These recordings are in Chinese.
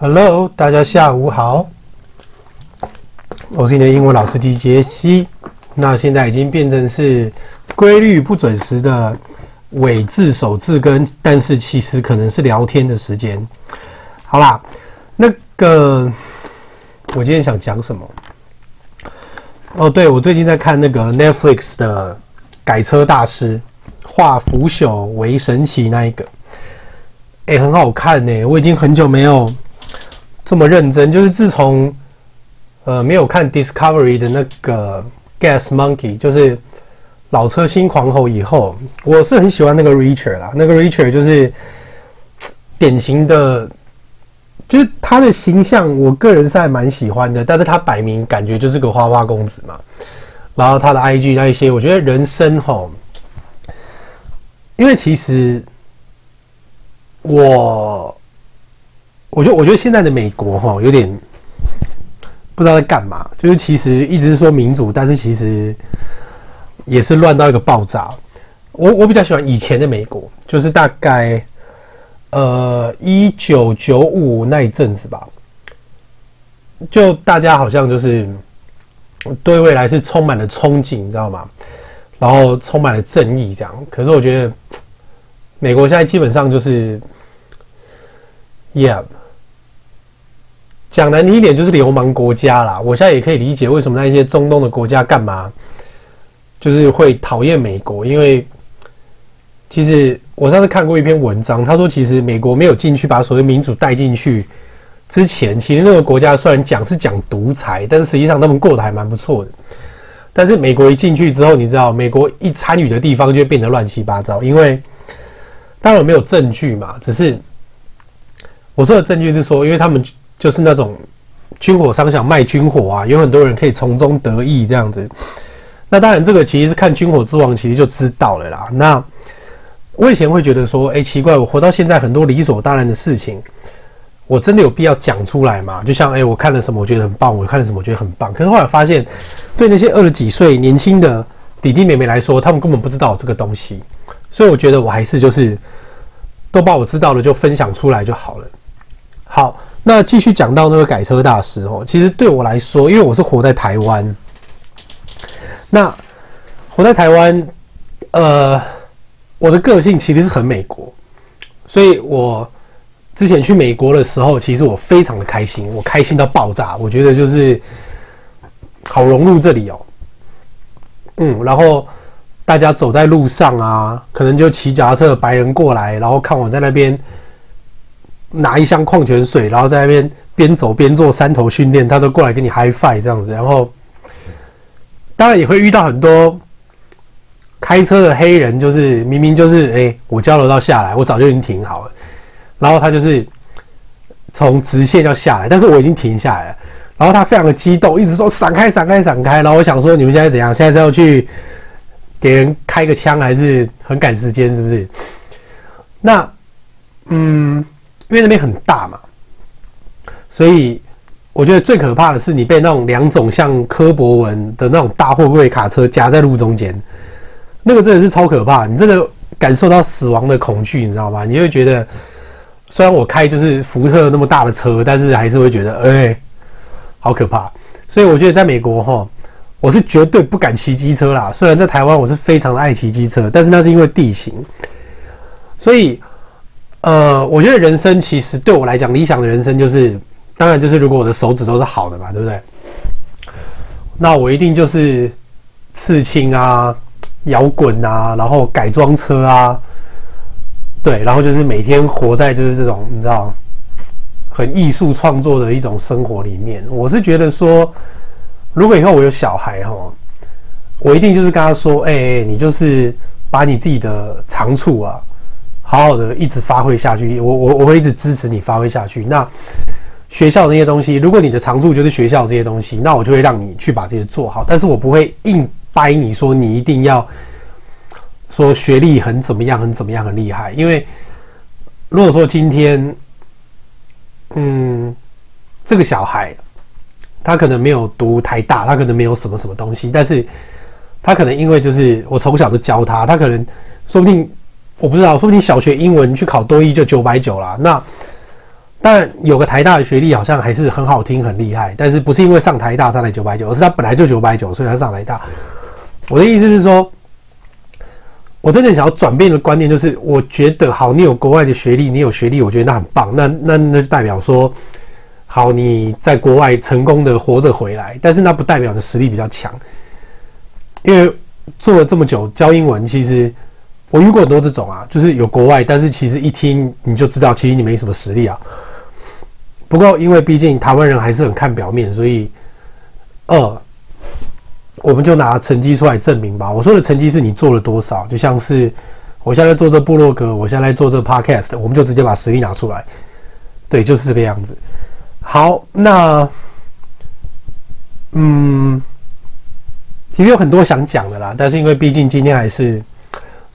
Hello，大家下午好，我是你的英文老师机杰西。那现在已经变成是规律不准时的尾字首字跟，但是其实可能是聊天的时间。好啦，那个我今天想讲什么？哦，对，我最近在看那个 Netflix 的改车大师化腐朽为神奇那一个，哎，很好看呢。我已经很久没有。这么认真，就是自从呃没有看 Discovery 的那个 Gas Monkey，就是老车新狂吼以后，我是很喜欢那个 Richard 啦。那个 Richard 就是典型的，就是他的形象，我个人是还蛮喜欢的。但是他摆明感觉就是个花花公子嘛。然后他的 IG 那一些，我觉得人生吼，因为其实我。我觉得，我觉得现在的美国哈有点不知道在干嘛，就是其实一直是说民主，但是其实也是乱到一个爆炸。我我比较喜欢以前的美国，就是大概呃一九九五那一阵子吧，就大家好像就是对未来是充满了憧憬，你知道吗？然后充满了正义这样。可是我觉得美国现在基本上就是，Yeah。讲难听一点就是流氓国家啦。我现在也可以理解为什么那些中东的国家干嘛，就是会讨厌美国。因为其实我上次看过一篇文章，他说其实美国没有进去把所谓民主带进去之前，其实那个国家虽然讲是讲独裁，但是实际上他们过得还蛮不错的。但是美国一进去之后，你知道，美国一参与的地方就会变得乱七八糟。因为当然没有证据嘛，只是我说的证据是说，因为他们。就是那种军火商想卖军火啊，有很多人可以从中得益这样子。那当然，这个其实是看《军火之王》其实就知道了啦。那我以前会觉得说，哎，奇怪，我活到现在，很多理所当然的事情，我真的有必要讲出来吗？就像，哎，我看了什么，我觉得很棒；我看了什么，我觉得很棒。可是后来发现，对那些二十几岁年轻的弟弟妹妹来说，他们根本不知道这个东西。所以我觉得我还是就是都把我知道的就分享出来就好了。好。那继续讲到那个改车大师哦，其实对我来说，因为我是活在台湾，那活在台湾，呃，我的个性其实是很美国，所以我之前去美国的时候，其实我非常的开心，我开心到爆炸，我觉得就是好融入这里哦，嗯，然后大家走在路上啊，可能就骑脚踏车的白人过来，然后看我在那边。拿一箱矿泉水，然后在那边边走边做三头训练，他都过来跟你 high five 这样子。然后，当然也会遇到很多开车的黑人，就是明明就是哎、我交流到下来，我早就已经停好了，然后他就是从直线要下来，但是我已经停下来了，然后他非常的激动，一直说闪开闪开闪开。然后我想说，你们现在怎样？现在是要去给人开个枪，还是很赶时间？是不是？那嗯。因为那边很大嘛，所以我觉得最可怕的是你被那种两种像柯博文的那种大货柜卡车夹在路中间，那个真的是超可怕，你真的感受到死亡的恐惧，你知道吗？你会觉得，虽然我开就是福特那么大的车，但是还是会觉得，哎，好可怕。所以我觉得在美国哈，我是绝对不敢骑机车啦。虽然在台湾我是非常的爱骑机车，但是那是因为地形，所以。呃，我觉得人生其实对我来讲，理想的人生就是，当然就是如果我的手指都是好的嘛，对不对？那我一定就是刺青啊、摇滚啊，然后改装车啊，对，然后就是每天活在就是这种你知道，很艺术创作的一种生活里面。我是觉得说，如果以后我有小孩哈，我一定就是跟他说，哎、欸，你就是把你自己的长处啊。好好的一直发挥下去，我我我会一直支持你发挥下去。那学校那些东西，如果你的长处就是学校这些东西，那我就会让你去把这些做好。但是我不会硬掰你说你一定要说学历很怎么样，很怎么样，很厉害。因为如果说今天，嗯，这个小孩他可能没有读台大，他可能没有什么什么东西，但是他可能因为就是我从小就教他，他可能说不定。我不知道，说不定小学英文去考多一就九百九了。那当然有个台大的学历好像还是很好听很厉害，但是不是因为上台大他才九百九，而是他本来就九百九，所以他上台大。我的意思是说，我真的想要转变的观念就是，我觉得好，你有国外的学历，你有学历，我觉得那很棒，那那那就代表说，好，你在国外成功的活着回来，但是那不代表你的实力比较强，因为做了这么久教英文，其实。我遇过很多这种啊，就是有国外，但是其实一听你就知道，其实你没什么实力啊。不过因为毕竟台湾人还是很看表面，所以二我们就拿成绩出来证明吧。我说的成绩是你做了多少，就像是我现在做这部落格，我现在做这 podcast，我们就直接把实力拿出来。对，就是这个样子。好，那嗯，其实有很多想讲的啦，但是因为毕竟今天还是。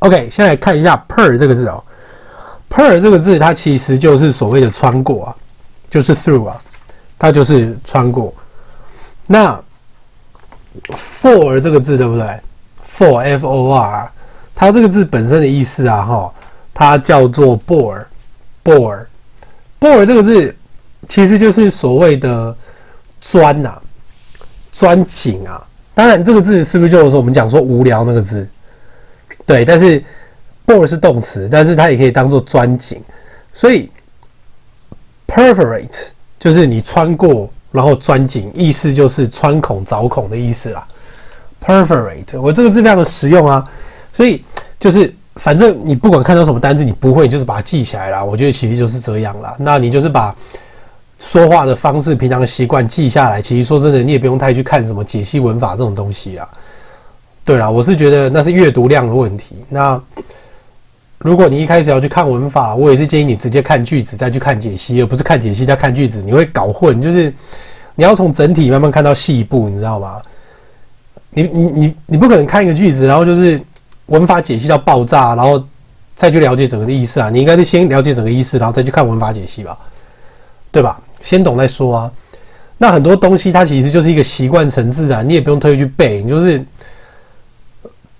OK，先来看一下 per 这个字哦。per 这个字，它其实就是所谓的穿过啊，就是 through 啊，它就是穿过。那 for 这个字对不对？for f o r，它这个字本身的意思啊，哈，它叫做 bore，bore，bore 这个字其实就是所谓的钻呐、啊，钻井啊。当然，这个字是不是就是我们讲说无聊那个字？对，但是 bore 是动词，但是它也可以当做钻井，所以 perforate 就是你穿过，然后钻井，意思就是穿孔凿孔的意思啦。perforate，我这个字非常的实用啊，所以就是反正你不管看到什么单字你不会，就是把它记起来啦。我觉得其实就是这样啦。那你就是把说话的方式、平常的习惯记下来。其实说真的，你也不用太去看什么解析文法这种东西啦。对啦，我是觉得那是阅读量的问题。那如果你一开始要去看文法，我也是建议你直接看句子再去看解析，而不是看解析再看句子，你会搞混。就是你要从整体慢慢看到细部，你知道吗？你你你你不可能看一个句子，然后就是文法解析到爆炸，然后再去了解整个的意思啊。你应该是先了解整个意思，然后再去看文法解析吧，对吧？先懂再说啊。那很多东西它其实就是一个习惯成自然，你也不用特意去背，你就是。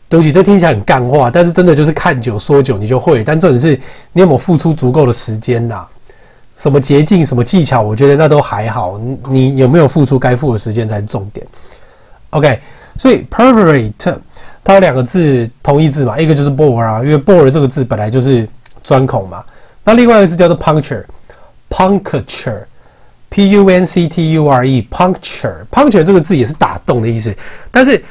对不起，这听起来很干话，但是真的就是看久说久你就会。但重点是你有没有付出足够的时间呐、啊？什么捷径、什么技巧，我觉得那都还好。你有没有付出该付的时间才是重点。OK，所以 perforate 它有两个字同义字嘛，一个就是 bore 啊，因为 bore 这个字本来就是钻孔嘛。那另外一个字叫做 puncture，puncture，P-U-N-C-T-U-R-E，puncture，puncture 这个字也是打洞的意思，但是。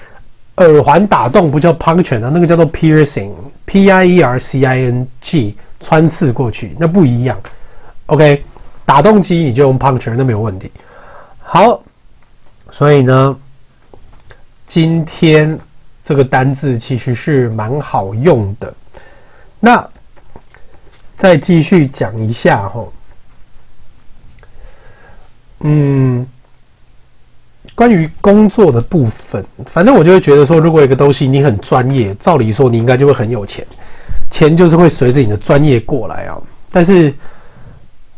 耳环打洞不叫 puncture，那个叫做 piercing，P-I-E-R-C-I-N-G，穿刺过去，那不一样。OK，打洞机你就用 puncture，那没有问题。好，所以呢，今天这个单字其实是蛮好用的。那再继续讲一下吼，嗯。关于工作的部分，反正我就会觉得说，如果一个东西你很专业，照理说你应该就会很有钱，钱就是会随着你的专业过来啊。但是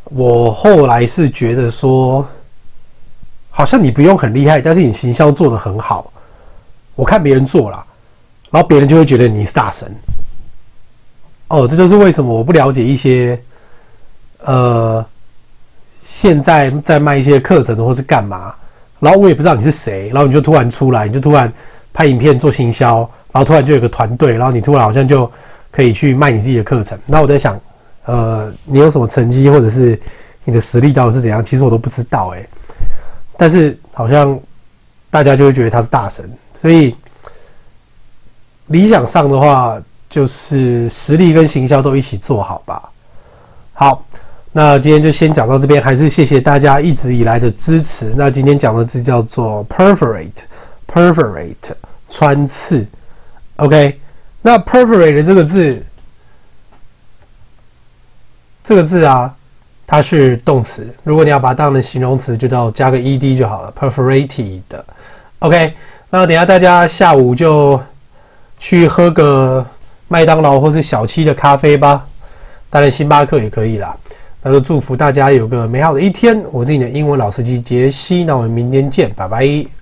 我后来是觉得说，好像你不用很厉害，但是你行销做得很好，我看别人做了，然后别人就会觉得你是大神。哦，这就是为什么我不了解一些，呃，现在在卖一些课程或是干嘛。然后我也不知道你是谁，然后你就突然出来，你就突然拍影片做行销，然后突然就有个团队，然后你突然好像就可以去卖你自己的课程。那我在想，呃，你有什么成绩，或者是你的实力到底是怎样？其实我都不知道哎。但是好像大家就会觉得他是大神，所以理想上的话，就是实力跟行销都一起做好吧。好。那今天就先讲到这边，还是谢谢大家一直以来的支持。那今天讲的字叫做 perforate，perforate 穿刺。OK，那 perforate 这个字，这个字啊，它是动词。如果你要把它当成形容词，就到加个 ed 就好了，perforated。OK，那等下大家下午就去喝个麦当劳或是小七的咖啡吧，当然星巴克也可以啦。那就祝福大家有个美好的一天。我是你的英文老司机杰西，那我们明天见，拜拜。